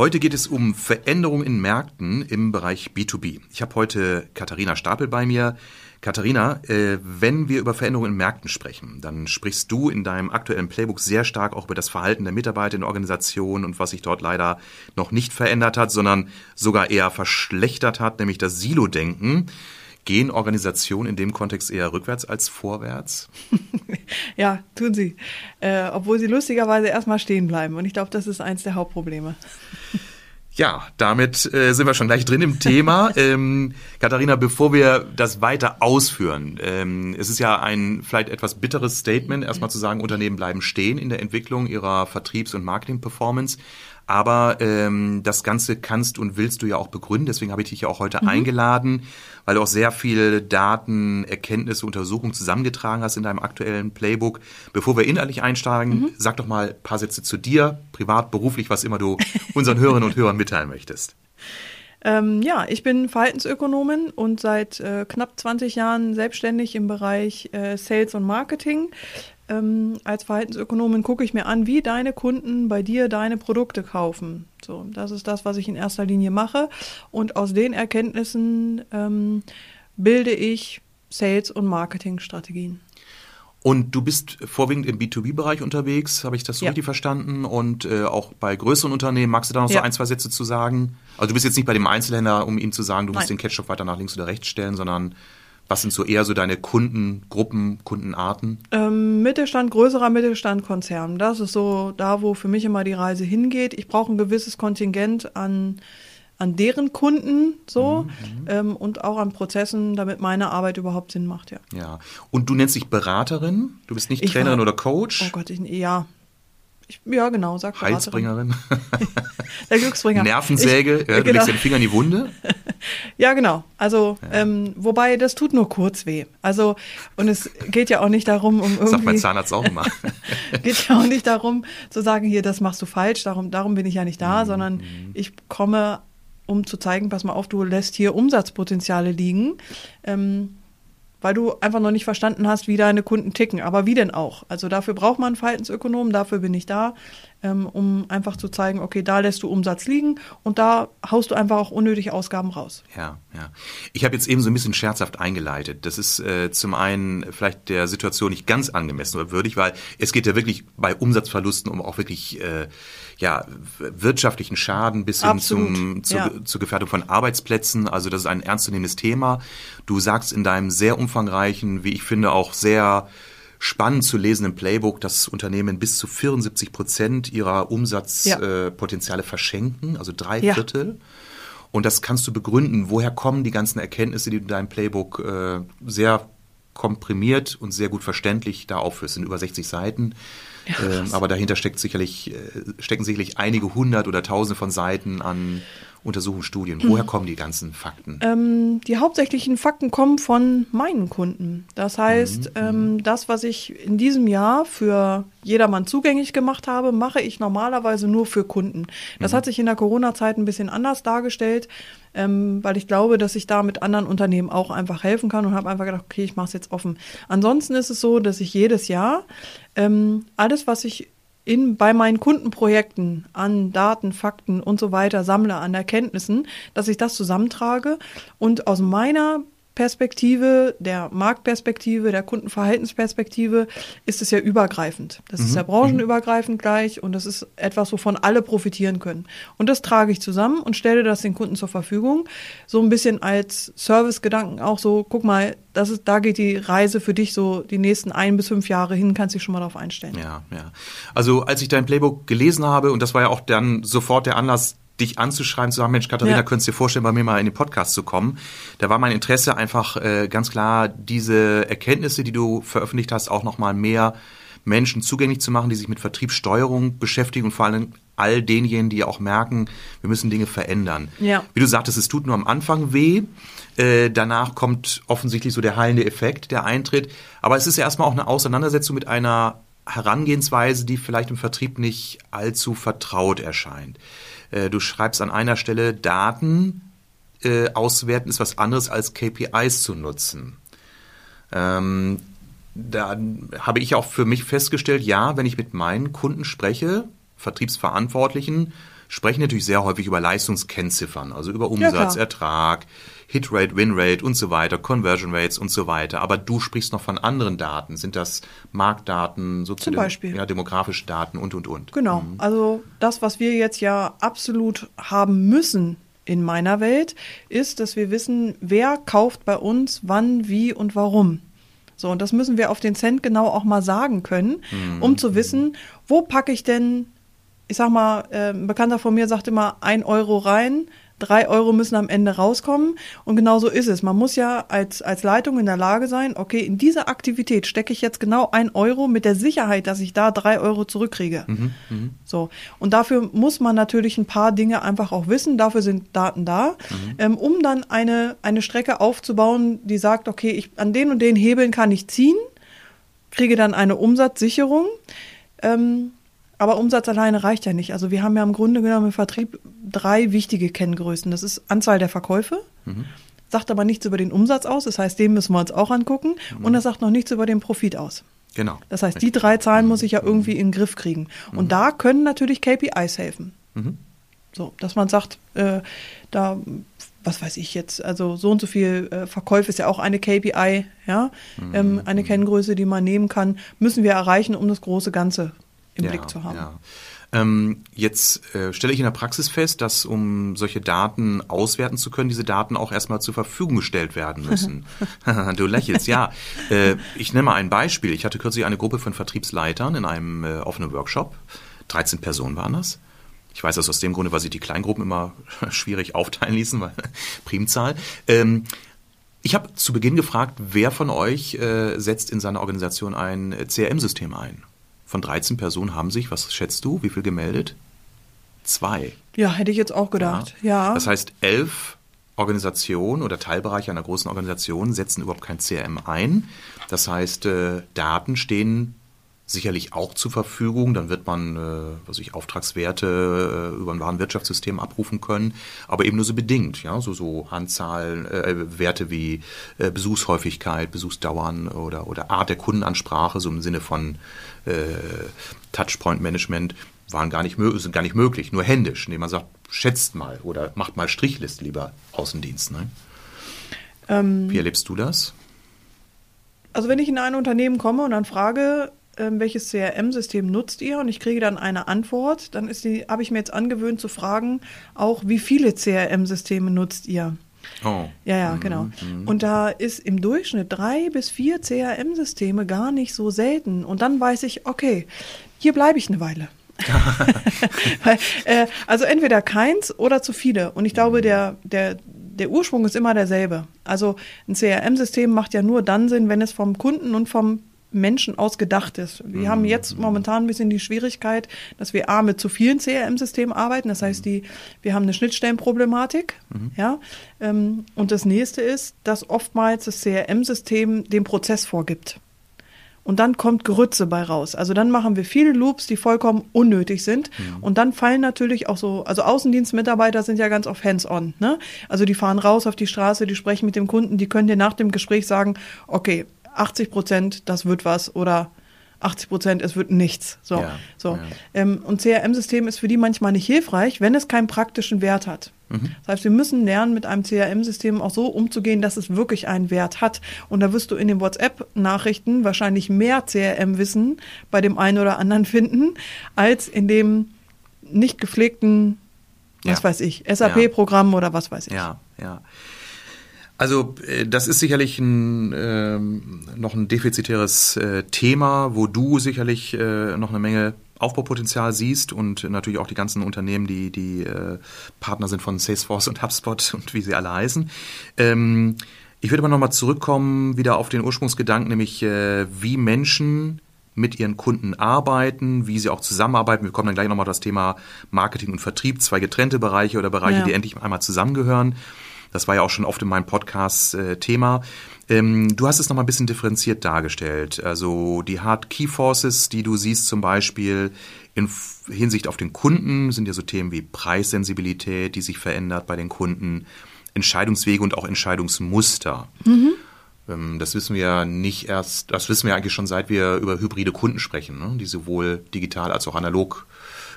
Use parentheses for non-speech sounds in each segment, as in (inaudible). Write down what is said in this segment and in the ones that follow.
Heute geht es um Veränderungen in Märkten im Bereich B2B. Ich habe heute Katharina Stapel bei mir. Katharina, äh, wenn wir über Veränderungen in Märkten sprechen, dann sprichst du in deinem aktuellen Playbook sehr stark auch über das Verhalten der Mitarbeiter in der Organisation und was sich dort leider noch nicht verändert hat, sondern sogar eher verschlechtert hat, nämlich das Silo-Denken. Gehen Organisationen in dem Kontext eher rückwärts als vorwärts? (laughs) ja, tun sie. Äh, obwohl sie lustigerweise erstmal stehen bleiben. Und ich glaube, das ist eins der Hauptprobleme. Ja, damit äh, sind wir schon gleich drin im Thema. (laughs) ähm, Katharina, bevor wir das weiter ausführen, ähm, es ist ja ein vielleicht etwas bitteres Statement, erstmal zu sagen, Unternehmen bleiben stehen in der Entwicklung ihrer Vertriebs- und Marketing-Performance. Aber ähm, das Ganze kannst und willst du ja auch begründen. Deswegen habe ich dich ja auch heute mhm. eingeladen, weil du auch sehr viel Daten, Erkenntnisse, Untersuchungen zusammengetragen hast in deinem aktuellen Playbook. Bevor wir inhaltlich einsteigen, mhm. sag doch mal ein paar Sätze zu dir, privat, beruflich, was immer du unseren Hörerinnen und Hörern mitteilen möchtest. (laughs) Ähm, ja, ich bin Verhaltensökonomin und seit äh, knapp 20 Jahren selbstständig im Bereich äh, Sales und Marketing ähm, als Verhaltensökonomin gucke ich mir an, wie deine Kunden bei dir deine Produkte kaufen. So, das ist das, was ich in erster Linie mache. Und aus den Erkenntnissen ähm, bilde ich Sales- und Marketingstrategien. Und du bist vorwiegend im B2B-Bereich unterwegs, habe ich das so ja. richtig verstanden? Und äh, auch bei größeren Unternehmen, magst du da noch ja. so ein, zwei Sätze zu sagen? Also du bist jetzt nicht bei dem Einzelhändler, um ihm zu sagen, du Nein. musst den Ketchup weiter nach links oder rechts stellen, sondern was sind so eher so deine Kundengruppen, Kundenarten? Ähm, Mittelstand, größerer Mittelstand, Konzern. Das ist so da, wo für mich immer die Reise hingeht. Ich brauche ein gewisses Kontingent an, an deren Kunden so mhm. ähm, und auch an Prozessen, damit meine Arbeit überhaupt Sinn macht, ja. Ja. Und du nennst dich Beraterin? Du bist nicht ich Trainerin war, oder Coach? Oh Gott, ich, ja, ich, ja, genau, sag Heilsbringerin. (laughs) Der Glücksbringer. Nervensäge, ich, ja, du genau. legst den Finger in die Wunde. (laughs) ja, genau. Also, ja. Ähm, wobei das tut nur kurz weh. Also, und es geht ja auch nicht darum, um irgendwie. Sagt mein Zahnarzt auch immer. (laughs) geht ja auch nicht darum, zu sagen, hier, das machst du falsch, darum, darum bin ich ja nicht da, mhm. sondern ich komme, um zu zeigen, pass mal auf, du lässt hier Umsatzpotenziale liegen. Ähm, weil du einfach noch nicht verstanden hast, wie deine Kunden ticken. Aber wie denn auch? Also dafür braucht man einen Verhaltensökonom, dafür bin ich da, ähm, um einfach zu zeigen, okay, da lässt du Umsatz liegen und da haust du einfach auch unnötig Ausgaben raus. Ja, ja. Ich habe jetzt eben so ein bisschen scherzhaft eingeleitet. Das ist äh, zum einen vielleicht der Situation nicht ganz angemessen oder würdig, weil es geht ja wirklich bei Umsatzverlusten um auch wirklich äh, ja, wirtschaftlichen Schaden bis hin zum, zu, ja. zur Gefährdung von Arbeitsplätzen. Also das ist ein ernstzunehmendes Thema. Du sagst in deinem sehr umfangreichen, wie ich finde, auch sehr spannend zu lesenden Playbook, dass Unternehmen bis zu 74 Prozent ihrer Umsatzpotenziale ja. äh, verschenken, also drei ja. Viertel. Und das kannst du begründen. Woher kommen die ganzen Erkenntnisse, die du in deinem Playbook äh, sehr komprimiert und sehr gut verständlich da aufführst, sind über 60 Seiten. Ja, ähm, aber dahinter steckt sicherlich, äh, stecken sicherlich einige hundert oder tausende von Seiten an Untersuchungsstudien. Woher mhm. kommen die ganzen Fakten? Ähm, die hauptsächlichen Fakten kommen von meinen Kunden. Das heißt, mhm. ähm, das, was ich in diesem Jahr für jedermann zugänglich gemacht habe, mache ich normalerweise nur für Kunden. Das mhm. hat sich in der Corona-Zeit ein bisschen anders dargestellt, ähm, weil ich glaube, dass ich da mit anderen Unternehmen auch einfach helfen kann und habe einfach gedacht, okay, ich mache es jetzt offen. Ansonsten ist es so, dass ich jedes Jahr ähm, alles, was ich in, bei meinen Kundenprojekten an Daten, Fakten und so weiter sammle, an Erkenntnissen, dass ich das zusammentrage. Und aus meiner Perspektive, der Marktperspektive, der Kundenverhaltensperspektive ist es ja übergreifend. Das mhm. ist ja branchenübergreifend gleich und das ist etwas, wovon alle profitieren können. Und das trage ich zusammen und stelle das den Kunden zur Verfügung. So ein bisschen als Servicegedanken auch so, guck mal, das ist, da geht die Reise für dich so die nächsten ein bis fünf Jahre hin, kannst dich schon mal darauf einstellen. Ja, ja. Also als ich dein Playbook gelesen habe, und das war ja auch dann sofort der Anlass, dich anzuschreiben, zu sagen, Mensch, Katharina, ja. könntest du dir vorstellen, bei mir mal in den Podcast zu kommen? Da war mein Interesse einfach äh, ganz klar, diese Erkenntnisse, die du veröffentlicht hast, auch nochmal mehr Menschen zugänglich zu machen, die sich mit Vertriebssteuerung beschäftigen und vor allem all denjenigen, die auch merken, wir müssen Dinge verändern. Ja. Wie du sagtest, es tut nur am Anfang weh. Äh, danach kommt offensichtlich so der heilende Effekt, der eintritt. Aber es ist ja erstmal auch eine Auseinandersetzung mit einer Herangehensweise, die vielleicht im Vertrieb nicht allzu vertraut erscheint. Äh, du schreibst an einer Stelle, Daten äh, auswerten ist was anderes als KPIs zu nutzen. Ähm, da habe ich auch für mich festgestellt, ja, wenn ich mit meinen Kunden spreche, Vertriebsverantwortlichen, sprechen natürlich sehr häufig über Leistungskennziffern, also über Umsatz, Ja, Ertrag, Hitrate, Winrate und so weiter, Conversion Rates und so weiter. Aber du sprichst noch von anderen Daten. Sind das Marktdaten, Zum Beispiel. ja, demografische Daten und, und, und. Genau. Also das, was wir jetzt ja absolut haben müssen in meiner Welt, ist, dass wir wissen, wer kauft bei uns, wann, wie und warum. So, und das müssen wir auf den Cent genau auch mal sagen können, um zu wissen, wo packe ich denn, ich sag mal, äh, ein Bekannter von mir sagt immer, ein Euro rein, drei Euro müssen am Ende rauskommen. Und genau so ist es. Man muss ja als, als Leitung in der Lage sein, okay, in diese Aktivität stecke ich jetzt genau ein Euro mit der Sicherheit, dass ich da drei Euro zurückkriege. So. Und dafür muss man natürlich ein paar Dinge einfach auch wissen. Dafür sind Daten da, ähm, um dann eine, eine Strecke aufzubauen, die sagt, okay, ich, an den und den Hebeln kann ich ziehen, kriege dann eine Umsatzsicherung. Ähm, aber Umsatz alleine reicht ja nicht. Also wir haben ja im Grunde genommen im Vertrieb drei wichtige Kenngrößen. Das ist Anzahl der Verkäufe, sagt aber nichts über den Umsatz aus. Das heißt, den müssen wir uns auch angucken. Und das sagt noch nichts über den Profit aus. Genau. Das heißt, die drei Zahlen muss ich ja irgendwie in den Griff kriegen. Und da können natürlich KPIs helfen. So, dass man sagt, äh, da, was weiß ich jetzt, also so und so viel äh, Verkäufe ist ja auch eine KPI, ja, ähm, eine Kenngröße, die man nehmen kann, müssen wir erreichen, um das große Ganze im Blick zu haben. Ja. Ähm, jetzt äh, stelle ich in der Praxis fest, dass um solche Daten auswerten zu können, diese Daten auch erstmal zur Verfügung gestellt werden müssen. (laughs) (laughs) du lächelst, ja. Äh, ich nenne mal ein Beispiel. Ich hatte kürzlich eine Gruppe von Vertriebsleitern in einem äh, offenen Workshop. 13 Personen waren das. Ich weiß das aus dem Grunde, weil sich die Kleingruppen immer (laughs) schwierig aufteilen ließen, weil Primzahl. Ähm, ich habe zu Beginn gefragt, wer von euch äh, setzt in seiner Organisation ein CRM-System ein? Von 13 Personen haben sich, was schätzt du, wie viel gemeldet? Zwei. Ja, hätte ich jetzt auch gedacht. Ja. Das heißt, elf Organisationen oder Teilbereiche einer großen Organisation setzen überhaupt kein CRM ein. Das heißt, äh, Daten stehen sicherlich auch zur Verfügung. Dann wird man, äh, was ich, Auftragswerte äh, über ein Warenwirtschaftssystem abrufen können, aber eben nur so bedingt, ja, so so Anzahlen, äh, Werte wie äh, Besuchshäufigkeit, Besuchsdauern oder oder Art der Kundenansprache, so im Sinne von äh, Touchpoint-Management waren gar nicht, sind gar nicht möglich, nur händisch, indem man sagt, schätzt mal oder macht mal Strichliste, lieber Außendienst. Ne? Ähm, Wie erlebst du das? Also wenn ich in ein Unternehmen komme und dann frage, welches CRM-System nutzt ihr und ich kriege dann eine Antwort, dann ist die, habe ich mir jetzt angewöhnt zu fragen, auch wie viele CRM-Systeme nutzt ihr? Oh. Ja, ja, genau. Und da ist im Durchschnitt drei bis vier CRM-Systeme gar nicht so selten. Und dann weiß ich, okay, hier bleibe ich eine Weile. (laughs) (laughs) Weil, äh, also entweder keins oder zu viele. Und ich glaube, der, der, der Ursprung ist immer derselbe. Also ein CRM-System macht ja nur dann Sinn, wenn es vom Kunden und vom Menschen aus gedacht ist. Wir haben jetzt momentan ein bisschen die Schwierigkeit, dass wir A mit zu vielen CRM-Systemen arbeiten. Das heißt, die, wir haben eine Schnittstellenproblematik. Ja? Ähm, und das nächste ist, dass oftmals das CRM-System den Prozess vorgibt. Und dann kommt Grütze bei raus. Also dann machen wir viele Loops, die vollkommen unnötig sind. Und dann fallen natürlich auch so, also Außendienstmitarbeiter sind ja ganz oft hands-on. Ne? Also die fahren raus auf die Straße, die sprechen mit dem Kunden, die können dir nach dem Gespräch sagen, okay, 80 Prozent, das wird was oder 80 Prozent, es wird nichts. So, Ja, so. ja. Ähm, und CRM-System ist für die manchmal nicht hilfreich, wenn es keinen praktischen Wert hat. Mhm. Das heißt, wir müssen lernen, mit einem CRM-System auch so umzugehen, dass es wirklich einen Wert hat. Und da wirst du in den WhatsApp-Nachrichten wahrscheinlich mehr CRM-Wissen bei dem einen oder anderen (laughs) finden, als in dem nicht gepflegten, was Ja. weiß ich, SAP-Programm oder was weiß ich. Ja, ja. Also äh, das ist sicherlich ein, ähm, noch ein defizitäres äh, Thema, wo du sicherlich äh, noch eine Menge Aufbaupotenzial siehst und natürlich auch die ganzen Unternehmen, die, die äh, Partner sind von Salesforce und HubSpot (laughs) und wie sie alle heißen. Ähm, ich würde aber nochmal zurückkommen wieder auf den Ursprungsgedanken, nämlich äh, wie Menschen mit ihren Kunden arbeiten, wie sie auch zusammenarbeiten. Wir kommen dann gleich nochmal auf das Thema Marketing und Vertrieb, zwei getrennte Bereiche oder Bereiche, ja. die endlich einmal zusammengehören. Das war ja auch schon oft in meinem Podcast äh, Thema. Ähm, du hast es nochmal ein bisschen differenziert dargestellt. Also die Hard Key Forces, die du siehst zum Beispiel in Hinsicht auf den Kunden, sind ja so Themen wie Preissensibilität, die sich verändert bei den Kunden, Entscheidungswege und auch Entscheidungsmuster. Mhm. Ähm, das wissen wir nicht erst, das wissen wir eigentlich schon seit wir über hybride Kunden sprechen, ne? die sowohl digital als auch analog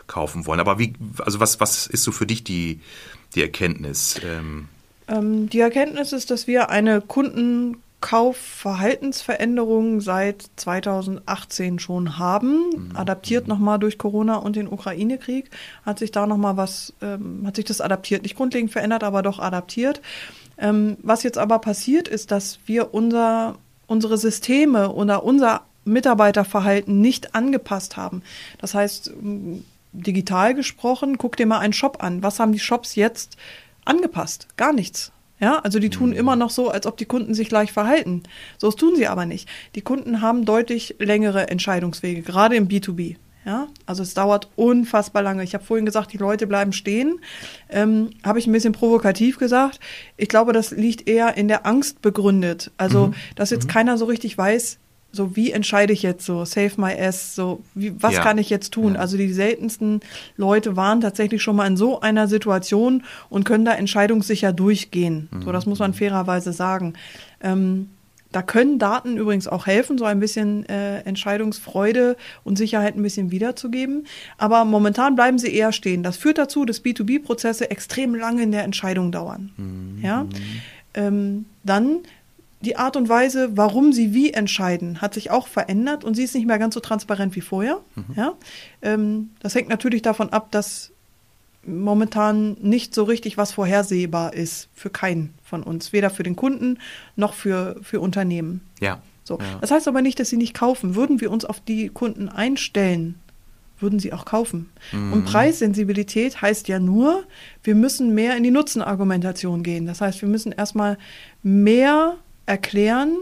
kaufen wollen. Aber wie, also was, was ist so für dich die, die Erkenntnis? Ähm, ähm die Erkenntnis ist, dass wir eine Kundenkaufverhaltensveränderung seit 2018 schon haben, mhm. adaptiert nochmal durch Corona und den Ukraine-Krieg, hat sich da nochmal was, ähm, hat sich das adaptiert, nicht grundlegend verändert, aber doch adaptiert. Ähm, was jetzt aber passiert, ist, dass wir unser, unsere Systeme oder unser Mitarbeiterverhalten nicht angepasst haben. Das heißt, digital gesprochen, guck dir mal einen Shop an. Was haben die Shops jetzt angepasst? Gar nichts. Ja, also die tun mhm. immer noch so, als ob die Kunden sich gleich verhalten. So tun sie aber nicht. Die Kunden haben deutlich längere Entscheidungswege, gerade im B2B. Ja, also es dauert unfassbar lange. Ich habe vorhin gesagt, die Leute bleiben stehen. Ähm, habe ich ein bisschen provokativ gesagt. Ich glaube, das liegt eher in der Angst begründet. Also, mhm. dass jetzt mhm. keiner so richtig weiß, so wie entscheide ich jetzt so, save my ass, so wie, was ja. kann ich jetzt tun? Ja. Also die seltensten Leute waren tatsächlich schon mal in so einer Situation und können da entscheidungssicher durchgehen. Mhm. So, das muss man mhm. fairerweise sagen. Ähm, da können Daten übrigens auch helfen, so ein bisschen äh, Entscheidungsfreude und Sicherheit ein bisschen wiederzugeben. Aber momentan bleiben sie eher stehen. Das führt dazu, dass B2B-Prozesse extrem lange in der Entscheidung dauern. Mhm. Ja? Ähm, dann die Art und Weise, warum sie wie entscheiden, hat sich auch verändert und sie ist nicht mehr ganz so transparent wie vorher. Mhm. Ja? Ähm, das hängt natürlich davon ab, dass momentan nicht so richtig was vorhersehbar ist für keinen von uns, weder für den Kunden noch für, für Unternehmen. Ja. So. Ja. Das heißt aber nicht, dass sie nicht kaufen. Würden wir uns auf die Kunden einstellen, würden sie auch kaufen. Mhm. Und Preissensibilität heißt ja nur, wir müssen mehr in die Nutzenargumentation gehen. Das heißt, wir müssen erstmal mehr erklären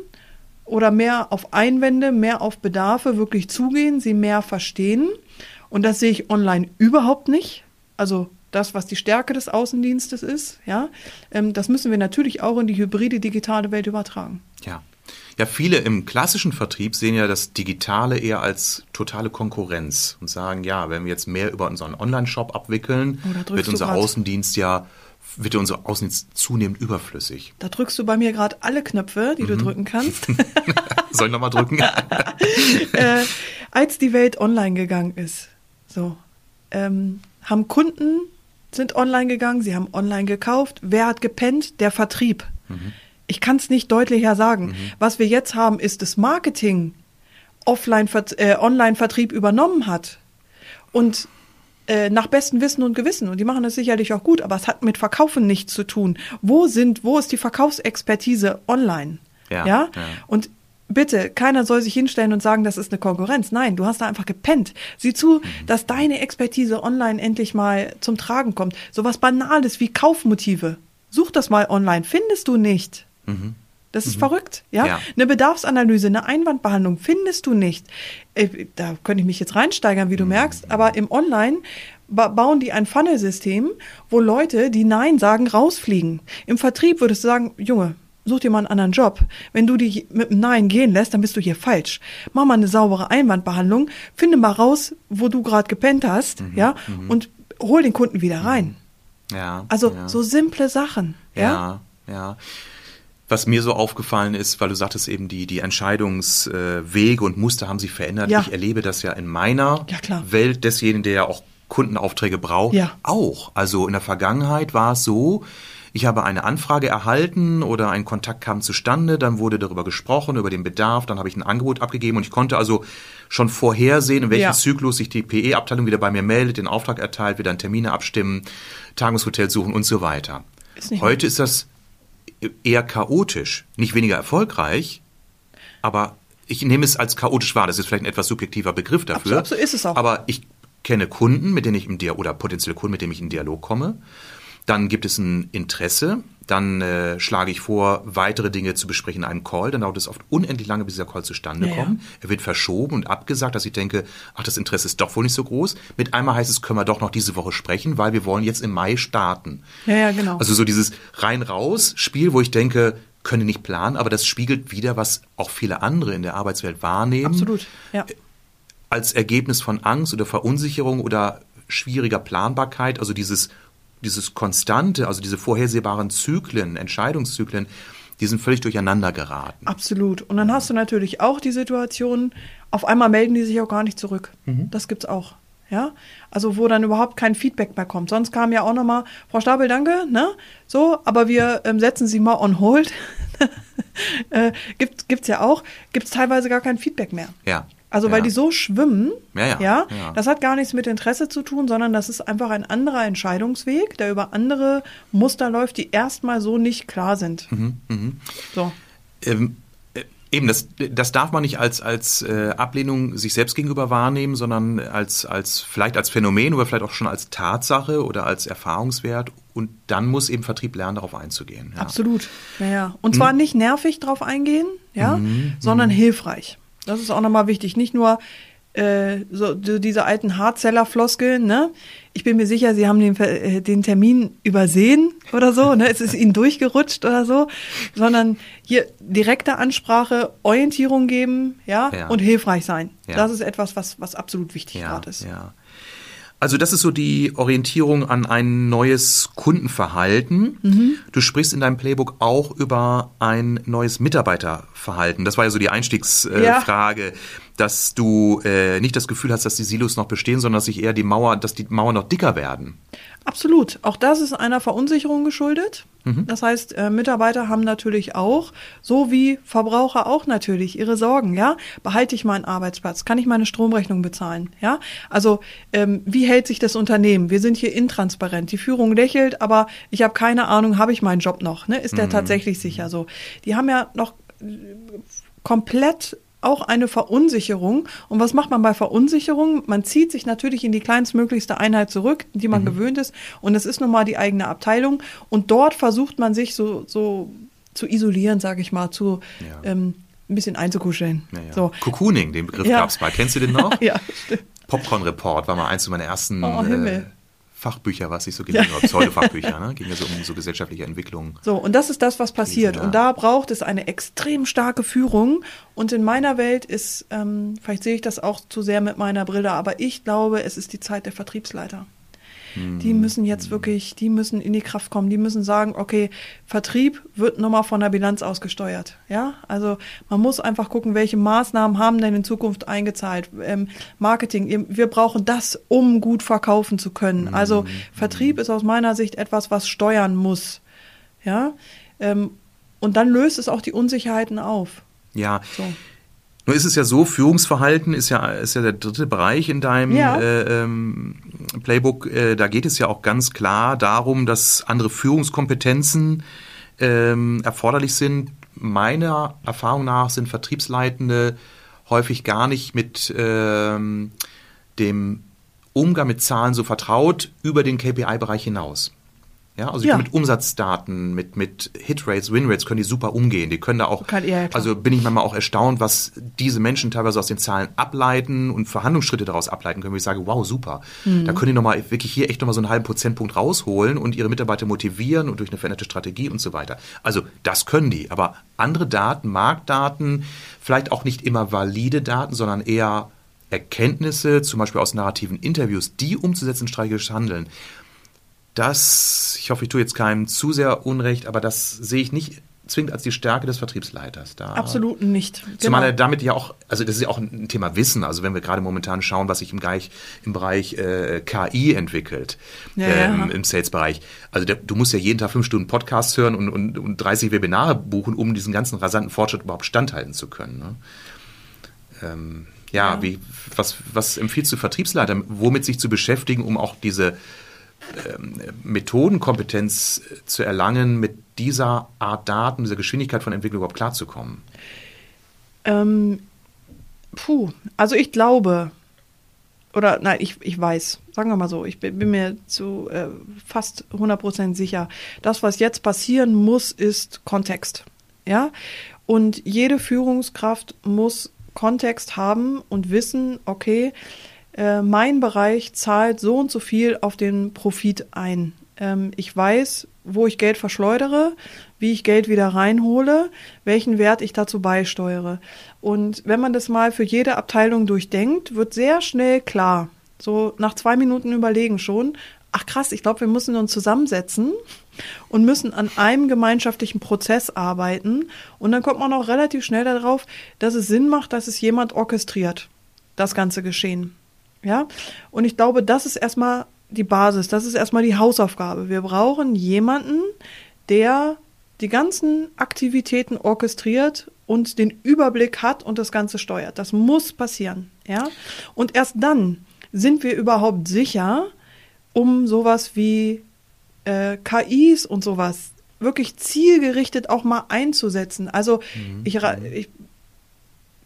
oder mehr auf Einwände, mehr auf Bedarfe wirklich zugehen, sie mehr verstehen. Und das sehe ich online überhaupt nicht also das, was die Stärke des Außendienstes ist, ja, ähm, das müssen wir natürlich auch in die hybride digitale Welt übertragen. Ja. Ja, viele im klassischen Vertrieb sehen ja das Digitale eher als totale Konkurrenz und sagen, ja, wenn wir jetzt mehr über unseren Online-Shop abwickeln, oh, wird unser Außendienst ja wird unser Außendienst zunehmend überflüssig. Da drückst du bei mir gerade alle Knöpfe, die mhm. du drücken kannst. (laughs) Soll ich nochmal drücken? (laughs) äh, als die Welt online gegangen ist, so, ähm, haben Kunden, sind online gegangen, sie haben online gekauft. Wer hat gepennt? Der Vertrieb. Mhm. Ich kann es nicht deutlicher sagen. Mhm. Was wir jetzt haben, ist das Marketing offline, äh, Online-Vertrieb übernommen hat. Und äh, nach bestem Wissen und Gewissen. Und die machen das sicherlich auch gut, aber es hat mit Verkaufen nichts zu tun. Wo sind, wo ist die Verkaufsexpertise online? Ja, ja? ja. Und bitte, keiner soll sich hinstellen und sagen, das ist eine Konkurrenz. Nein, du hast da einfach gepennt. Sieh zu, mhm. dass deine Expertise online endlich mal zum Tragen kommt. Sowas Banales wie Kaufmotive. Such das mal online. Findest du nicht. Mhm. Das ist mhm. verrückt, ja? ja? Eine Bedarfsanalyse, eine Einwandbehandlung findest du nicht. Äh, da könnte ich mich jetzt reinsteigern, wie du mhm. merkst, aber im Online bauen die ein Funnelsystem, wo Leute, die Nein sagen, rausfliegen. Im Vertrieb würdest du sagen, Junge, such dir mal einen anderen Job. Wenn du dich mit einem Nein gehen lässt, dann bist du hier falsch. Mach mal eine saubere Einwandbehandlung, finde mal raus, wo du gerade gepennt hast, mhm, ja, mhm. und hol den Kunden wieder rein. Mhm. Ja. Also ja. so simple Sachen. Ja, ja. ja. Was mir so aufgefallen ist, weil du sagtest eben, die, die Entscheidungswege und Muster haben sich verändert. Ja. Ich erlebe das ja in meiner ja, Welt desjenigen, der ja auch Kundenaufträge braucht, ja. auch. Also in der Vergangenheit war es so, ich habe eine Anfrage erhalten oder ein Kontakt kam zustande, dann wurde darüber gesprochen, über den Bedarf, dann habe ich ein Angebot abgegeben und ich konnte also schon vorhersehen, in welchem ja. Zyklus sich die PE-Abteilung wieder bei mir meldet, den Auftrag erteilt, wieder Termine abstimmen, Tagungshotel suchen und so weiter. Ist Heute ist das eher chaotisch, nicht weniger erfolgreich, aber ich nehme es als chaotisch wahr. Das ist vielleicht ein etwas subjektiver Begriff dafür. Absolut, so ist es auch. Aber ich kenne Kunden, mit denen ich im Dialog oder potenzielle Kunden, mit denen ich in Dialog komme Dann gibt es ein Interesse. Dann äh, schlage ich vor, weitere Dinge zu besprechen in einem Call. Dann dauert es oft unendlich lange, bis dieser Call zustande Ja, kommt. Er wird verschoben und abgesagt, dass ich denke, ach, das Interesse ist doch wohl nicht so groß. Mit einmal heißt es, können wir doch noch diese Woche sprechen, weil wir wollen jetzt im Mai starten. Ja, ja, genau. Also so dieses rein-raus-Spiel, wo ich denke, können nicht planen, aber das spiegelt wieder, was auch viele andere in der Arbeitswelt wahrnehmen Absolut. Ja. als Ergebnis von Angst oder Verunsicherung oder schwieriger Planbarkeit, also dieses, dieses Konstante, also diese vorhersehbaren Zyklen, Entscheidungszyklen, die sind völlig durcheinander geraten. Absolut. Und dann hast du natürlich auch die Situation, auf einmal melden die sich auch gar nicht zurück. Mhm. Das gibt's auch. Ja, also wo dann überhaupt kein Feedback mehr kommt. Sonst kam ja auch nochmal, Frau Stapel, danke, ne? So, aber wir ähm, setzen Sie mal on hold. (laughs) äh, gibt, gibt's ja auch, gibt's teilweise gar kein Feedback mehr. Ja. Also ja. weil die so schwimmen, Ja, ja, ja, das hat gar nichts mit Interesse zu tun, sondern das ist einfach ein anderer Entscheidungsweg, der über andere Muster läuft, die erstmal so nicht klar sind. Mhm, So. Ähm, äh, eben, das, das darf man nicht als, als äh, Ablehnung sich selbst gegenüber wahrnehmen, sondern als, als vielleicht als Phänomen oder vielleicht auch schon als Tatsache oder als Erfahrungswert. Und dann muss eben Vertrieb lernen, darauf einzugehen. Ja. Absolut. Ja, ja. Mhm. Und zwar nicht nervig drauf eingehen, ja, sondern hilfreich. Das ist auch nochmal wichtig. Nicht nur äh, so diese alten Hardseller-Floskeln, ne? Ich bin mir sicher, Sie haben den, äh, den Termin übersehen oder so, ne? Es ist Ihnen durchgerutscht oder so, sondern hier direkte Ansprache, Orientierung geben, ja, Ja. und hilfreich sein. Ja. Das ist etwas, was, was absolut wichtig ja, gerade ist. Ja. Also das ist so die Orientierung an ein neues Kundenverhalten. Mhm. Du sprichst in deinem Playbook auch über ein neues Mitarbeiterverhalten. Das war ja so die Einstiegsfrage, äh, Ja. Dass du äh, nicht das Gefühl hast, dass die Silos noch bestehen, sondern dass sich eher die Mauer, dass die Mauern noch dicker werden. Absolut. Auch das ist einer Verunsicherung geschuldet. Mhm. Das heißt, äh, Mitarbeiter haben natürlich auch, so wie Verbraucher auch natürlich, ihre Sorgen. Ja, behalte ich meinen Arbeitsplatz? Kann ich meine Stromrechnung bezahlen? Ja, also ähm, wie hält sich das Unternehmen? Wir sind hier intransparent. Die Führung lächelt, aber ich habe keine Ahnung, habe ich meinen Job noch? Ne? Ist der tatsächlich sicher so? Die haben ja noch äh, komplett auch eine Verunsicherung. Und was macht man bei Verunsicherung? Man zieht sich natürlich in die kleinstmöglichste Einheit zurück, die man gewöhnt ist. Und das ist nun mal die eigene Abteilung. Und dort versucht man sich so, so zu isolieren, sage ich mal, zu Ja. ähm, ein bisschen einzukuscheln. Ja, ja. So. Cocooning, den Begriff Ja. gab's mal. Kennst du den noch? (laughs) ja, stimmt. Popcorn Report war mal eins meiner ersten Oh, Himmel. äh, Fachbücher, was ich so (laughs) gelesen habe, Pseudo-Fachbücher, ne? Ging ja so um so gesellschaftliche Entwicklung. So, und das ist das, was passiert. ja. Und da braucht es eine extrem starke Führung. Und in meiner Welt ist, ähm, vielleicht sehe ich das auch zu sehr mit meiner Brille, aber ich glaube, es ist die Zeit der Vertriebsleiter. Die müssen jetzt wirklich, die müssen in die Kraft kommen, die müssen sagen, okay, Vertrieb wird nochmal von der Bilanz ausgesteuert. Ja, also man muss einfach gucken, welche Maßnahmen haben denn in Zukunft eingezahlt. Ähm, Marketing, wir brauchen das, um gut verkaufen zu können. Also Vertrieb ist aus meiner Sicht etwas, was steuern muss. Ja, ähm, und dann löst es auch die Unsicherheiten auf. Ja, So. Nur ist es ja so, Führungsverhalten ist ja, ist ja der dritte Bereich in deinem Ja. äh, ähm, Playbook. Äh, da geht es ja auch ganz klar darum, dass andere Führungskompetenzen ähm, erforderlich sind. Meiner Erfahrung nach sind Vertriebsleitende häufig gar nicht mit ähm, dem Umgang mit Zahlen so vertraut über den KPI-Bereich hinaus. Ja, also Ja. mit Umsatzdaten, mit, mit Hitrates, Winrates können die super umgehen. Die können da auch, Kann- ja, also bin ich manchmal auch erstaunt, was diese Menschen teilweise aus den Zahlen ableiten und Verhandlungsschritte daraus ableiten können, wo ich sage, wow, super. Mhm. Da können die nochmal wirklich hier echt nochmal so einen halben Prozentpunkt rausholen und ihre Mitarbeiter motivieren und durch eine veränderte Strategie und so weiter. Also das können die. Aber andere Daten, Marktdaten, vielleicht auch nicht immer valide Daten, sondern eher Erkenntnisse, zum Beispiel aus narrativen Interviews, die umzusetzen, in strategisches Handeln. Das, ich hoffe, ich tue jetzt keinem zu sehr Unrecht, aber das sehe ich nicht zwingend als die Stärke des Vertriebsleiters da. Absolut nicht. Zumal Genau. er damit ja auch, also das ist ja auch ein Thema Wissen. Also wenn wir gerade momentan schauen, was sich im Bereich, im Bereich äh, KI entwickelt, Ja, ähm, ja. im Sales-Bereich. Also der, du musst ja jeden Tag fünf Stunden Podcasts hören und, und, und 30 Webinare buchen, um diesen ganzen rasanten Fortschritt überhaupt standhalten zu können. Ne? Ähm, ja, Ja. Wie, was, was empfiehlst du Vertriebsleitern, womit sich zu beschäftigen, um auch diese Methodenkompetenz äh, zu erlangen, mit dieser Art Daten, dieser Geschwindigkeit von Entwicklung überhaupt klarzukommen? Ähm, puh, also ich glaube, oder nein, ich, ich weiß, sagen wir mal so, ich bin, bin mir zu äh, fast 100% sicher, das, was jetzt passieren muss, ist Kontext. Ja, und jede Führungskraft muss Kontext haben und wissen, okay, äh, mein Bereich zahlt so und so viel auf den Profit ein. Ähm, ich weiß, wo ich Geld verschleudere, wie ich Geld wieder reinhole, welchen Wert ich dazu beisteuere. Und wenn man das mal für jede Abteilung durchdenkt, wird sehr schnell klar, so nach zwei Minuten überlegen schon, ach krass, ich glaube, wir müssen uns zusammensetzen und müssen an einem gemeinschaftlichen Prozess arbeiten. Und dann kommt man auch relativ schnell darauf, dass es Sinn macht, dass es jemand orchestriert, das ganze Geschehen. Ja, und ich glaube, das ist erstmal die Basis, das ist erstmal die Hausaufgabe. Wir brauchen jemanden, der die ganzen Aktivitäten orchestriert und den Überblick hat und das Ganze steuert. Das muss passieren, ja. Und erst dann sind wir überhaupt sicher, um sowas wie äh, KIs und sowas wirklich zielgerichtet auch mal einzusetzen. Also mhm. ich, ich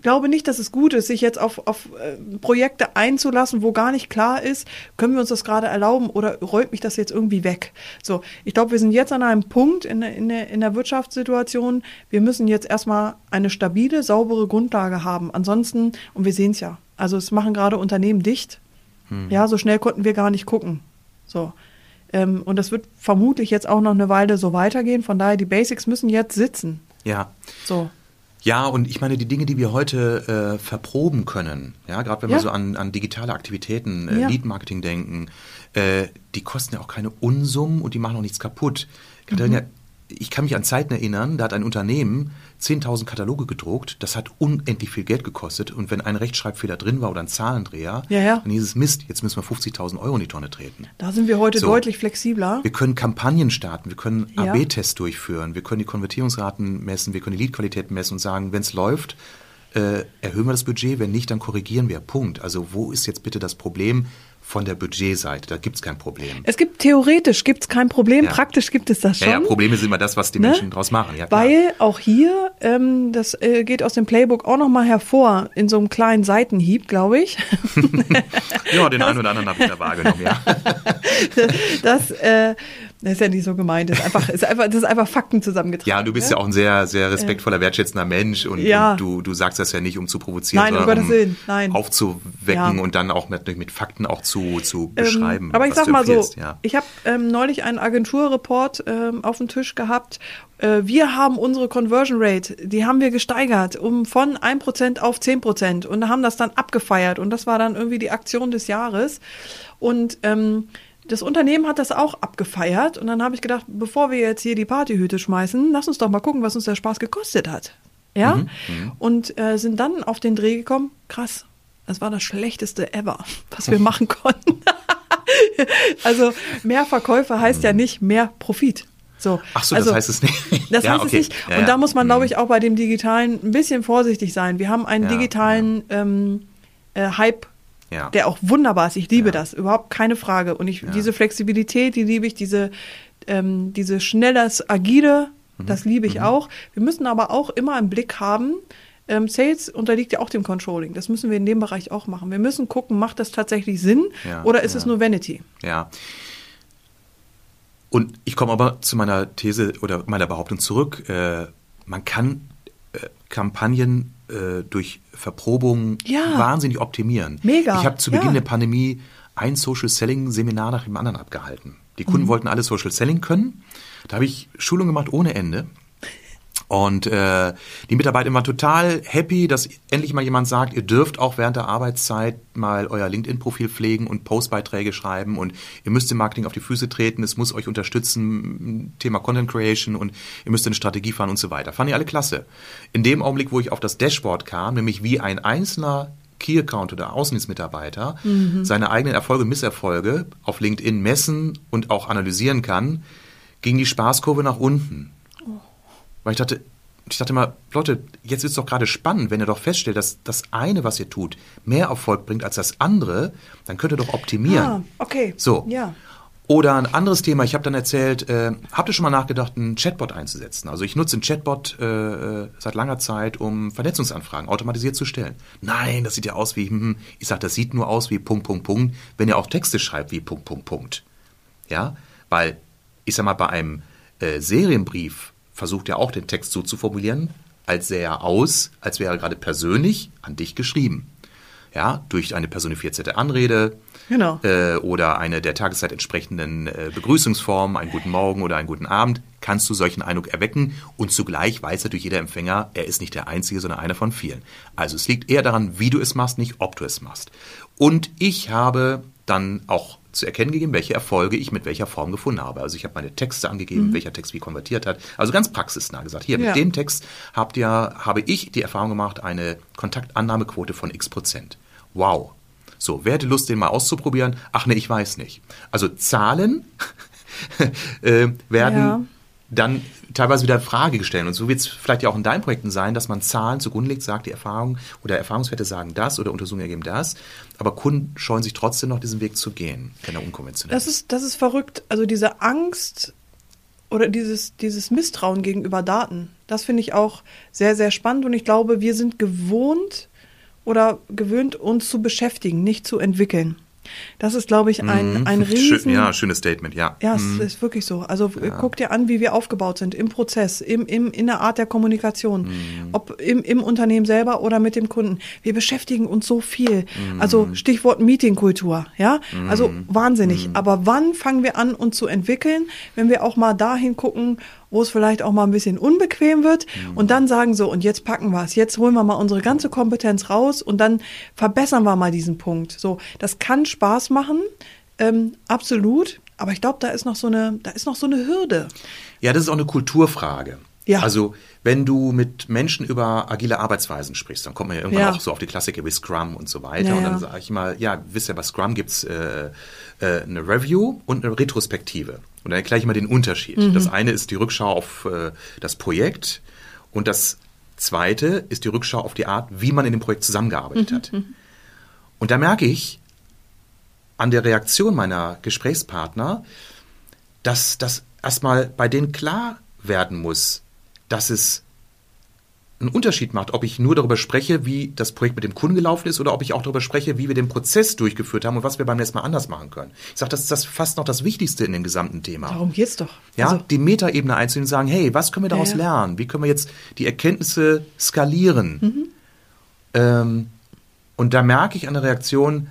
glaube nicht, dass es gut ist, sich jetzt auf, auf äh, Projekte einzulassen, wo gar nicht klar ist, können wir uns das gerade erlauben oder räumt mich das jetzt irgendwie weg? So, ich glaube, wir sind jetzt an einem Punkt in, in, in der Wirtschaftssituation, wir müssen jetzt erstmal eine stabile, saubere Grundlage haben. Ansonsten, und wir sehen es ja, also es machen gerade Unternehmen dicht. Hm. Ja, so schnell konnten wir gar nicht gucken. So. Ähm, und das wird vermutlich jetzt auch noch eine Weile so weitergehen. Von daher, die Basics müssen jetzt sitzen. Ja. So. Ja, und ich meine, die Dinge, die wir heute äh, verproben können, ja, gerade wenn ja. wir so an, an digitale Aktivitäten, äh, ja. Lead-Marketing denken, äh, die kosten ja auch keine Unsummen und die machen auch nichts kaputt. Mhm. Ich kann mich an Zeiten erinnern, da hat ein Unternehmen 10.000 Kataloge gedruckt. Das hat unendlich viel Geld gekostet. Und wenn ein Rechtschreibfehler drin war oder ein Zahlendreher, ja, ja. dann hieß es Mist, jetzt müssen wir 50.000 Euro in die Tonne treten. Da sind wir heute so. deutlich flexibler. Wir können Kampagnen starten, wir können ja. AB-Tests durchführen, wir können die Konvertierungsraten messen, wir können die Leadqualität messen und sagen, wenn es läuft, äh, erhöhen wir das Budget, wenn nicht, dann korrigieren wir. Punkt. Also wo ist jetzt bitte das Problem? Von der Budgetseite. Da gibt es kein Problem. Es gibt theoretisch gibt's kein Problem, ja. praktisch gibt es das schon. Ja, ja, Probleme sind immer das, was die ne? Menschen draus machen. Ja, Weil auch hier, ähm, das äh, geht aus dem Playbook auch nochmal hervor, in so einem kleinen Seitenhieb, glaube ich. (laughs) ja, den einen oder anderen habe ich da wahrgenommen, ja. (laughs) das, äh, das ist ja nicht so gemeint. Das ist einfach, ist einfach, das ist einfach Fakten zusammengetragen. Ja, du bist ja, ja auch ein sehr, sehr respektvoller, wertschätzender Mensch und, ja. und du, du sagst das ja nicht, um zu provozieren, Nein, sondern um Willen. Nein. aufzuwecken ja. und dann auch natürlich mit Fakten auch zu, zu ähm, beschreiben. Ähm, aber ich sag mal so, ja. ich habe ähm, neulich einen Agenturreport ähm, auf dem Tisch gehabt. Äh, wir haben unsere Conversion Rate, die haben wir gesteigert, um von 1% auf 10% und haben das dann abgefeiert und das war dann irgendwie die Aktion des Jahres. Und ähm, das Unternehmen hat das auch abgefeiert und dann habe ich gedacht, bevor wir jetzt hier die Partyhüte schmeißen, lass uns doch mal gucken, was uns der Spaß gekostet hat. Ja? Mhm, mhm. und äh, sind dann auf den Dreh gekommen, krass, das war das schlechteste ever, (laughs) was wir machen konnten. (laughs) also mehr Verkäufe heißt mhm. ja nicht mehr Profit. So, Ach so, also, das heißt es nicht. (laughs) Das ja, heißt okay. es nicht. Und ja, da muss man, glaube mhm. ich, auch bei dem Digitalen ein bisschen vorsichtig sein. Wir haben einen digitalen ähm, äh, Hype ja. der auch wunderbar ist. Ich liebe ja. das, überhaupt keine Frage. Und ich, ja. diese Flexibilität, die liebe ich, diese, ähm, diese schnelles, agile, mhm. das liebe ich mhm. auch. Wir müssen aber auch immer im Blick haben, ähm, Sales unterliegt ja auch dem Controlling. Das müssen wir in dem Bereich auch machen. Wir müssen gucken, macht das tatsächlich Sinn oder ist es nur Vanity? Ja. Und ich komme aber zu meiner These oder meiner Behauptung zurück. Äh, man kann äh, Kampagnen äh, durch Verprobung ja. wahnsinnig optimieren. Mega. Ich habe zu Beginn ja. der Pandemie ein Social Selling Seminar nach dem anderen abgehalten. Die Kunden mhm. wollten alle Social Selling können. Da habe ich Schulung gemacht ohne Ende. Und äh, die Mitarbeiter waren total happy, dass endlich mal jemand sagt, ihr dürft auch während der Arbeitszeit mal euer LinkedIn-Profil pflegen und Postbeiträge schreiben und ihr müsst im Marketing auf die Füße treten, es muss euch unterstützen, Thema Content Creation und ihr müsst eine Strategie fahren und so weiter. Fanden die alle klasse. In dem Augenblick, wo ich auf das Dashboard kam, nämlich wie ein einzelner Key Account oder Außendienstmitarbeiter mhm. seine eigenen Erfolge und Misserfolge auf LinkedIn messen und auch analysieren kann, ging die Spaßkurve nach unten. Weil ich dachte, ich dachte mal, Leute, jetzt ist es doch gerade spannend, wenn ihr doch feststellt, dass das eine, was ihr tut, mehr Erfolg bringt als das andere, dann könnt ihr doch optimieren. Ah, okay. So. Ja. Oder ein anderes Thema, ich habe dann erzählt, äh, habt ihr schon mal nachgedacht, einen Chatbot einzusetzen? Also ich nutze einen Chatbot äh, äh seit langer Zeit, um Vernetzungsanfragen automatisiert zu stellen. Nein, das sieht ja aus wie, hm, hm. ich sage, das sieht nur aus wie Punkt, Punkt, Punkt, wenn ihr auch Texte schreibt wie Punkt, Punkt, Punkt. Ja, weil, ich sag mal, bei einem äh, Serienbrief versucht er auch den Text so zu formulieren, als sähe er aus, als wäre er gerade persönlich an dich geschrieben. Ja, durch eine personifizierte Anrede, Genau. Äh, oder eine der Tageszeit entsprechenden äh, Begrüßungsform, einen guten Morgen oder einen guten Abend, kannst du solchen Eindruck erwecken und zugleich weiß natürlich jeder Empfänger, er ist nicht der Einzige, sondern einer von vielen. Also es liegt eher daran, wie du es machst, nicht ob du es machst. Und ich habe dann auch zu erkennen gegeben, welche Erfolge ich mit welcher Form gefunden habe. Also ich habe meine Texte angegeben, mhm. welcher Text wie konvertiert hat. Also ganz praxisnah gesagt. Hier, ja. mit dem Text habt ihr, habe ich die Erfahrung gemacht, eine Kontaktannahmequote von x Prozent. Wow, so, wer hätte Lust, den mal auszuprobieren? Ach ne, ich weiß nicht. Also Zahlen (laughs) äh, werden ja. Dann teilweise wieder Frage gestellt. Und so wird es vielleicht ja auch in deinen Projekten sein, dass man Zahlen zugrunde legt, sagt, die Erfahrung oder Erfahrungswerte sagen das oder Untersuchungen ergeben das. Aber Kunden scheuen sich trotzdem noch diesen Weg zu gehen, wenn er unkonventionell das ist. Das ist verrückt. Also diese Angst oder dieses, dieses Misstrauen gegenüber Daten, das finde ich auch sehr, sehr spannend. Und ich glaube, wir sind gewohnt, oder gewöhnt, uns zu beschäftigen, nicht zu entwickeln. Das ist, glaube ich, ein, mhm. ein riesen... Ja, schönes Statement, ja. Ja, mhm. es ist wirklich so. Also ja. guck dir an, wie wir aufgebaut sind im Prozess, im, im, in der Art der Kommunikation, mhm. ob im, im Unternehmen selber oder mit dem Kunden. Wir beschäftigen uns so viel. Mhm. Also Stichwort Meetingkultur, ja. Also mhm. wahnsinnig. Mhm. Aber wann fangen wir an, uns zu entwickeln, wenn wir auch mal dahin gucken, wo es vielleicht auch mal ein bisschen unbequem wird mhm. und dann sagen so, und jetzt packen wir es, jetzt holen wir mal unsere ganze Kompetenz raus und dann verbessern wir mal diesen Punkt. So, das kann Spaß machen, ähm, absolut, aber ich glaube, da ist noch so eine, da ist noch so eine Hürde. Ja, das ist auch eine Kulturfrage. Ja. Also wenn du mit Menschen über agile Arbeitsweisen sprichst, dann kommt man ja irgendwann ja. auch so auf die Klassiker wie Scrum und so weiter. Ja, und dann sage ich mal, ja, wisst ihr, bei Scrum gibt's äh, äh, eine Review und eine Retrospektive. Und dann erkläre ich mal den Unterschied. Mhm. Das eine ist die Rückschau auf äh, das Projekt und das zweite ist die Rückschau auf die Art, wie man in dem Projekt zusammengearbeitet mhm. hat. Mhm. Und da merke ich an der Reaktion meiner Gesprächspartner, dass das erstmal bei denen klar werden muss, dass es einen Unterschied macht, ob ich nur darüber spreche, wie das Projekt mit dem Kunden gelaufen ist oder ob ich auch darüber spreche, wie wir den Prozess durchgeführt haben und was wir beim nächsten Mal anders machen können. Ich sage, das ist das fast noch das Wichtigste in dem gesamten Thema. Darum geht's doch. Ja, also, die Metaebene einzunehmen und sagen, hey, was können wir daraus ja, ja. lernen? Wie können wir jetzt die Erkenntnisse skalieren? Mhm. Ähm, und da merke ich an der Reaktion,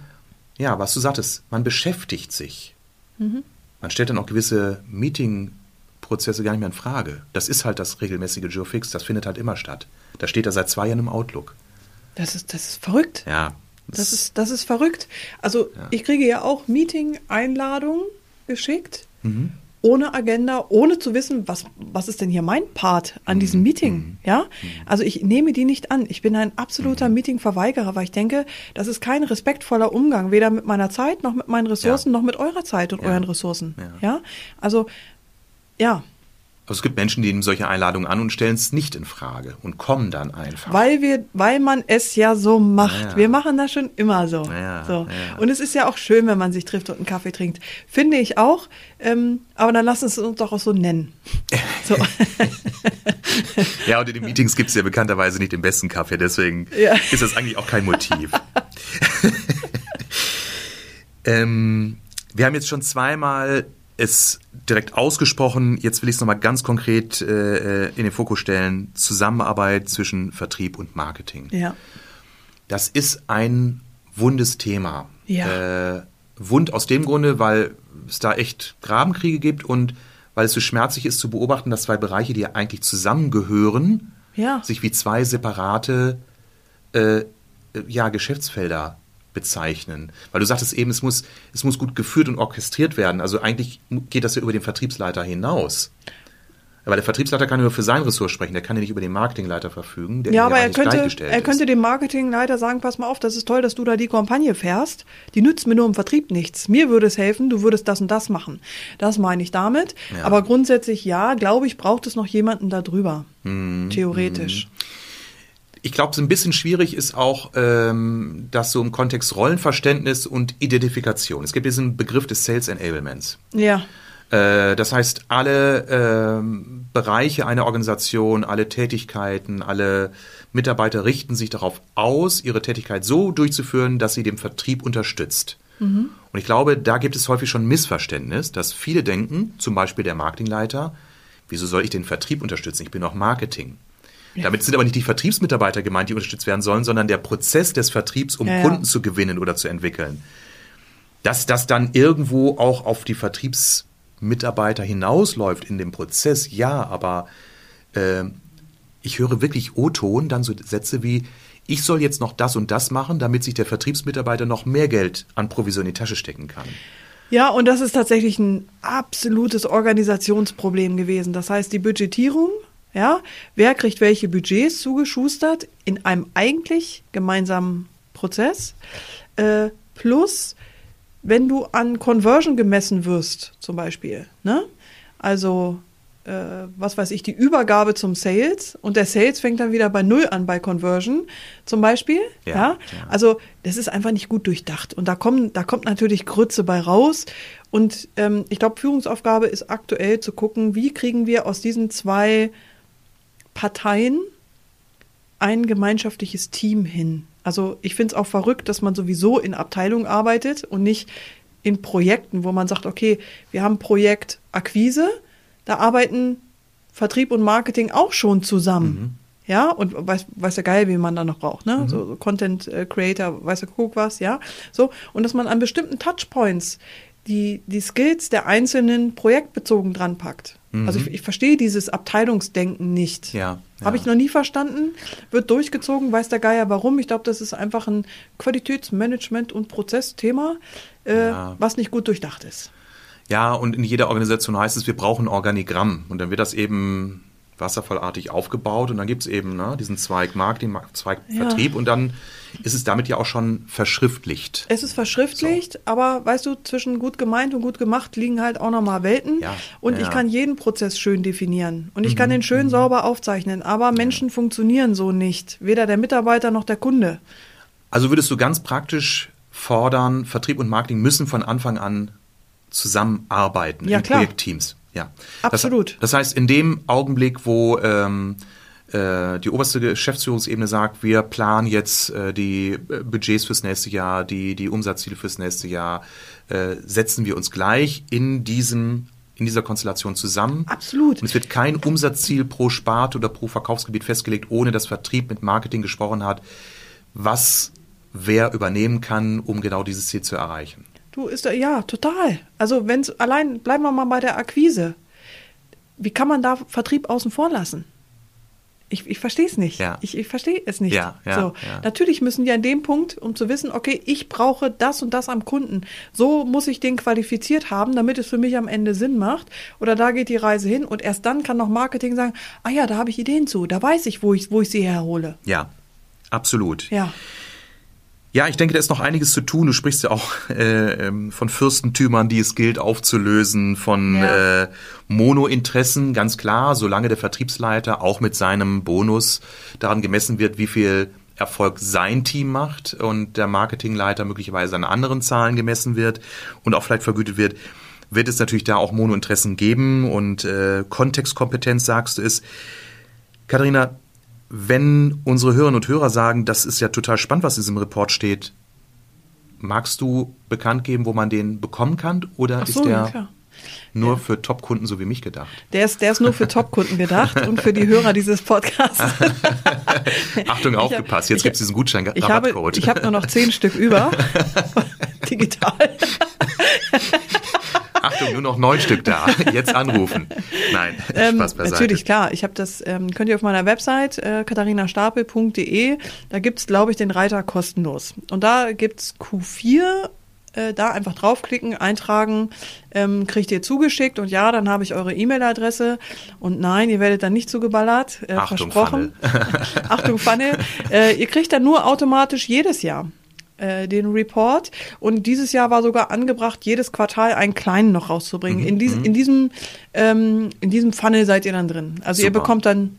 ja, was du sagtest, man beschäftigt sich. Mhm. Man stellt dann auch gewisse Meeting- Prozesse gar nicht mehr in Frage. Das ist halt das regelmäßige Joe Fix, das findet halt immer statt. Da steht er seit zwei Jahren im Outlook. Das ist, das ist verrückt. Ja. Das, das ist, das ist verrückt. Also ja. ich kriege ja auch Meeting-Einladungen geschickt, mhm. ohne Agenda, ohne zu wissen, was, was ist denn hier mein Part an mhm. diesem Meeting. Mhm. Ja? Mhm. Also ich nehme die nicht an. Ich bin ein absoluter mhm. Meeting-Verweigerer, weil ich denke, das ist kein respektvoller Umgang, weder mit meiner Zeit, noch mit meinen Ressourcen, ja. noch mit eurer Zeit und ja. euren Ressourcen. Ja? Also ja. Also es gibt Menschen, die nehmen solche Einladungen an und stellen es nicht in Frage und kommen dann einfach. Weil wir, weil man es ja so macht. Ja. Wir machen das schon immer so. Ja, so. Ja. Und es ist ja auch schön, wenn man sich trifft und einen Kaffee trinkt. Finde ich auch. Ähm, aber dann lass uns uns doch auch so nennen. (laughs) So. ja, und in den Meetings gibt es ja bekannterweise nicht den besten Kaffee, deswegen ist das eigentlich auch kein Motiv. (laughs) (laughs) ähm, wir haben jetzt schon zweimal es direkt ausgesprochen, jetzt will ich es nochmal ganz konkret äh, in den Fokus stellen, Zusammenarbeit zwischen Vertrieb und Marketing. Ja. Das ist ein wundes Thema. Ja. Äh, wund aus dem Grunde, weil es da echt Grabenkriege gibt und weil es so schmerzlich ist zu beobachten, dass zwei Bereiche, die ja eigentlich zusammengehören, ja. sich wie zwei separate äh, ja, Geschäftsfelder bezeichnen. Weil du sagtest eben, es muss, es muss gut geführt und orchestriert werden. Also eigentlich geht das ja über den Vertriebsleiter hinaus. Weil der Vertriebsleiter kann nur für sein Ressort sprechen, der kann ja nicht über den Marketingleiter verfügen. Der ja, aber er könnte, er könnte dem Marketingleiter sagen, pass mal auf, das ist toll, dass du da die Kampagne fährst. Die nützt mir nur im Vertrieb nichts. Mir würde es helfen, du würdest das und das machen. Das meine ich damit. Ja. Aber grundsätzlich ja, glaube ich, braucht es noch jemanden da drüber. Mhm. Theoretisch. Mhm Ich glaube, so ein bisschen schwierig ist auch ähm, das so im Kontext Rollenverständnis und Identifikation. Es gibt diesen Begriff des Sales Enablements. Ja. Äh, das heißt, alle ähm, Bereiche einer Organisation, alle Tätigkeiten, alle Mitarbeiter richten sich darauf aus, ihre Tätigkeit so durchzuführen, dass sie den Vertrieb unterstützt. Mhm. Und ich glaube, da gibt es häufig schon Missverständnis, dass viele denken, zum Beispiel der Marketingleiter, wieso soll ich den Vertrieb unterstützen? Ich bin doch Marketing. Damit sind aber nicht die Vertriebsmitarbeiter gemeint, die unterstützt werden sollen, sondern der Prozess des Vertriebs, um ja, Kunden zu gewinnen oder zu entwickeln. Dass das dann irgendwo auch auf die Vertriebsmitarbeiter hinausläuft in dem Prozess, ja, aber äh, ich höre wirklich O-Ton, dann so Sätze wie, ich soll jetzt noch das und das machen, damit sich der Vertriebsmitarbeiter noch mehr Geld an Provision in die Tasche stecken kann. Ja, und das ist tatsächlich ein absolutes Organisationsproblem gewesen. Das heißt, die Budgetierung, ja, wer kriegt welche Budgets zugeschustert in einem eigentlich gemeinsamen Prozess, äh, plus wenn du an Conversion gemessen wirst, zum Beispiel, ne? Also äh, was weiß ich, die Übergabe zum Sales und der Sales fängt dann wieder bei Null an bei Conversion zum Beispiel. Ja, ja? Also das ist einfach nicht gut durchdacht. Und da, kommen, da kommt natürlich Grütze bei raus. Und ähm, ich glaube, Führungsaufgabe ist aktuell zu gucken, wie kriegen wir aus diesen zwei Parteien ein gemeinschaftliches Team hin. Also ich finde es auch verrückt, dass man sowieso in Abteilungen arbeitet und nicht in Projekten, wo man sagt, okay, wir haben Projekt Akquise, da arbeiten Vertrieb und Marketing auch schon zusammen. Mhm. Ja, und weiß, weiß ja geil, wie man da noch braucht, ne? Mhm. So, so, Content äh, Creator, weiß ja guck was, ja. So, und dass man an bestimmten Touchpoints die, die Skills der einzelnen projektbezogen dran packt. Mhm. Also ich, ich verstehe dieses Abteilungsdenken nicht. Ja, ja. Habe ich noch nie verstanden. Wird durchgezogen, weiß der Geier warum. Ich glaube, das ist einfach ein Qualitätsmanagement- und Prozessthema, äh, ja. was nicht gut durchdacht ist. Ja, und in jeder Organisation heißt es, wir brauchen ein Organigramm. Und dann wird das eben wasserfallartig aufgebaut und dann gibt es eben ne, diesen Zweig Marketing, Zweig ja. Vertrieb und dann ist es damit ja auch schon verschriftlicht. Es ist verschriftlicht, so. aber weißt du, zwischen gut gemeint und gut gemacht liegen halt auch nochmal Welten ja. und ja. ich kann jeden Prozess schön definieren und ich mhm. kann den schön mhm. sauber aufzeichnen, aber Menschen funktionieren so nicht, weder der Mitarbeiter noch der Kunde. Also würdest du ganz praktisch fordern, Vertrieb und Marketing müssen von Anfang an zusammenarbeiten ja, in klar. Projektteams. Ja, absolut. Das, das, heißt, in dem Augenblick, wo ähm, äh, die oberste Geschäftsführungsebene sagt, wir planen jetzt äh, die äh, Budgets fürs nächste Jahr, die, die Umsatzziele fürs nächste Jahr, äh, setzen wir uns gleich in diesem in dieser Konstellation zusammen. Absolut. Und es wird kein Umsatzziel pro Sparte oder pro Verkaufsgebiet festgelegt, ohne dass Vertrieb mit Marketing gesprochen hat, was wer übernehmen kann, um genau dieses Ziel zu erreichen. Du ist ja total. Also wenn es allein bleiben wir mal bei der Akquise. Wie kann man da Vertrieb außen vor lassen? Ich, ich verstehe es nicht. Ja. Ich, ich verstehe es nicht. Ja, ja, so. Natürlich müssen die an dem Punkt, um zu wissen, okay, ich brauche das und das am Kunden. So muss ich den qualifiziert haben, damit es für mich am Ende Sinn macht. Oder da geht die Reise hin und erst dann kann noch Marketing sagen, ah ja, da habe ich Ideen zu, da weiß ich, wo ich, wo ich sie herhole. Ja, absolut. Ja. Ja, ich denke, da ist noch einiges zu tun. Du sprichst ja auch (laughs) äh, ähm, von Fürstentümern, die es gilt aufzulösen, von ja. äh, Monointeressen, ganz klar, solange der Vertriebsleiter auch mit seinem Bonus daran gemessen wird, wie viel Erfolg sein Team macht und der Marketingleiter möglicherweise an anderen Zahlen gemessen wird und auch vielleicht vergütet wird, wird es natürlich da auch Monointeressen geben und äh, Kontextkompetenz, sagst du es. Katharina, wenn unsere Hörerinnen und Hörer sagen, das ist ja total spannend, was in diesem Report steht, magst du bekannt geben, wo man den bekommen kann? Oder so, ist der ja, nur ja. für Top-Kunden so wie mich gedacht? Der ist, der ist nur für Top-Kunden gedacht und für die Hörer dieses Podcasts. (laughs) Achtung, aufgepasst, jetzt gibt es diesen Gutschein Ich habe, ich habe nur noch zehn Stück über. (laughs) Digital. Achtung, nur noch neun Stück da. Jetzt anrufen. Nein, ähm, Spaß beiseite. Natürlich, klar. Ich habe das, ähm, könnt ihr auf meiner Website äh, katharinastapel.de, da gibt's glaube ich, den Reiter kostenlos. Und da gibt's Q4 äh, da einfach draufklicken, eintragen, ähm, kriegt ihr zugeschickt und ja, dann habe ich eure E-Mail-Adresse und nein, ihr werdet dann nicht zugeballert, äh, Achtung, versprochen. Funnel. (laughs) Achtung, Pfanne. Äh, ihr kriegt dann nur automatisch jedes Jahr äh, den Report. Und dieses Jahr war sogar angebracht, jedes Quartal einen kleinen noch rauszubringen. Mhm. In, dies, mhm. in, diesem, ähm, in diesem Funnel seid ihr dann drin. Also Super. ihr bekommt dann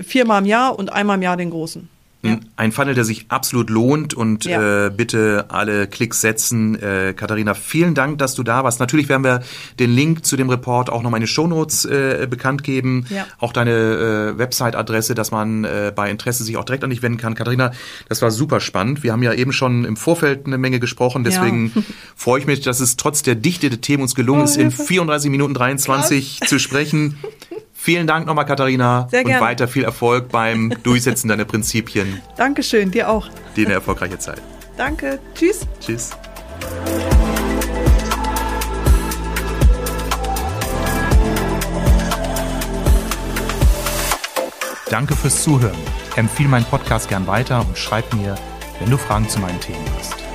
viermal im Jahr und einmal im Jahr den großen. Ja. Ein Funnel, der sich absolut lohnt und Ja. äh, bitte alle Klicks setzen. Äh, Katharina, vielen Dank, dass du da warst. Natürlich werden wir den Link zu dem Report auch noch den Shownotes äh, bekannt geben. Ja. Auch deine äh, Website-Adresse, dass man äh, bei Interesse sich auch direkt an dich wenden kann. Katharina, das war super spannend. Wir haben ja eben schon im Vorfeld eine Menge gesprochen. Deswegen (laughs) freue ich mich, dass es trotz der Dichte der Themen uns gelungen Oh, ist, in Hilfe. 34 Minuten 23 zu sprechen. (laughs) Vielen Dank nochmal, Katharina. Sehr und gerne. weiter viel Erfolg beim (laughs) Durchsetzen deiner Prinzipien. Dankeschön, dir auch. Dir eine erfolgreiche Zeit. Danke. Tschüss. Tschüss. Danke fürs Zuhören. Empfehle meinen Podcast gern weiter und schreib mir, wenn du Fragen zu meinen Themen hast.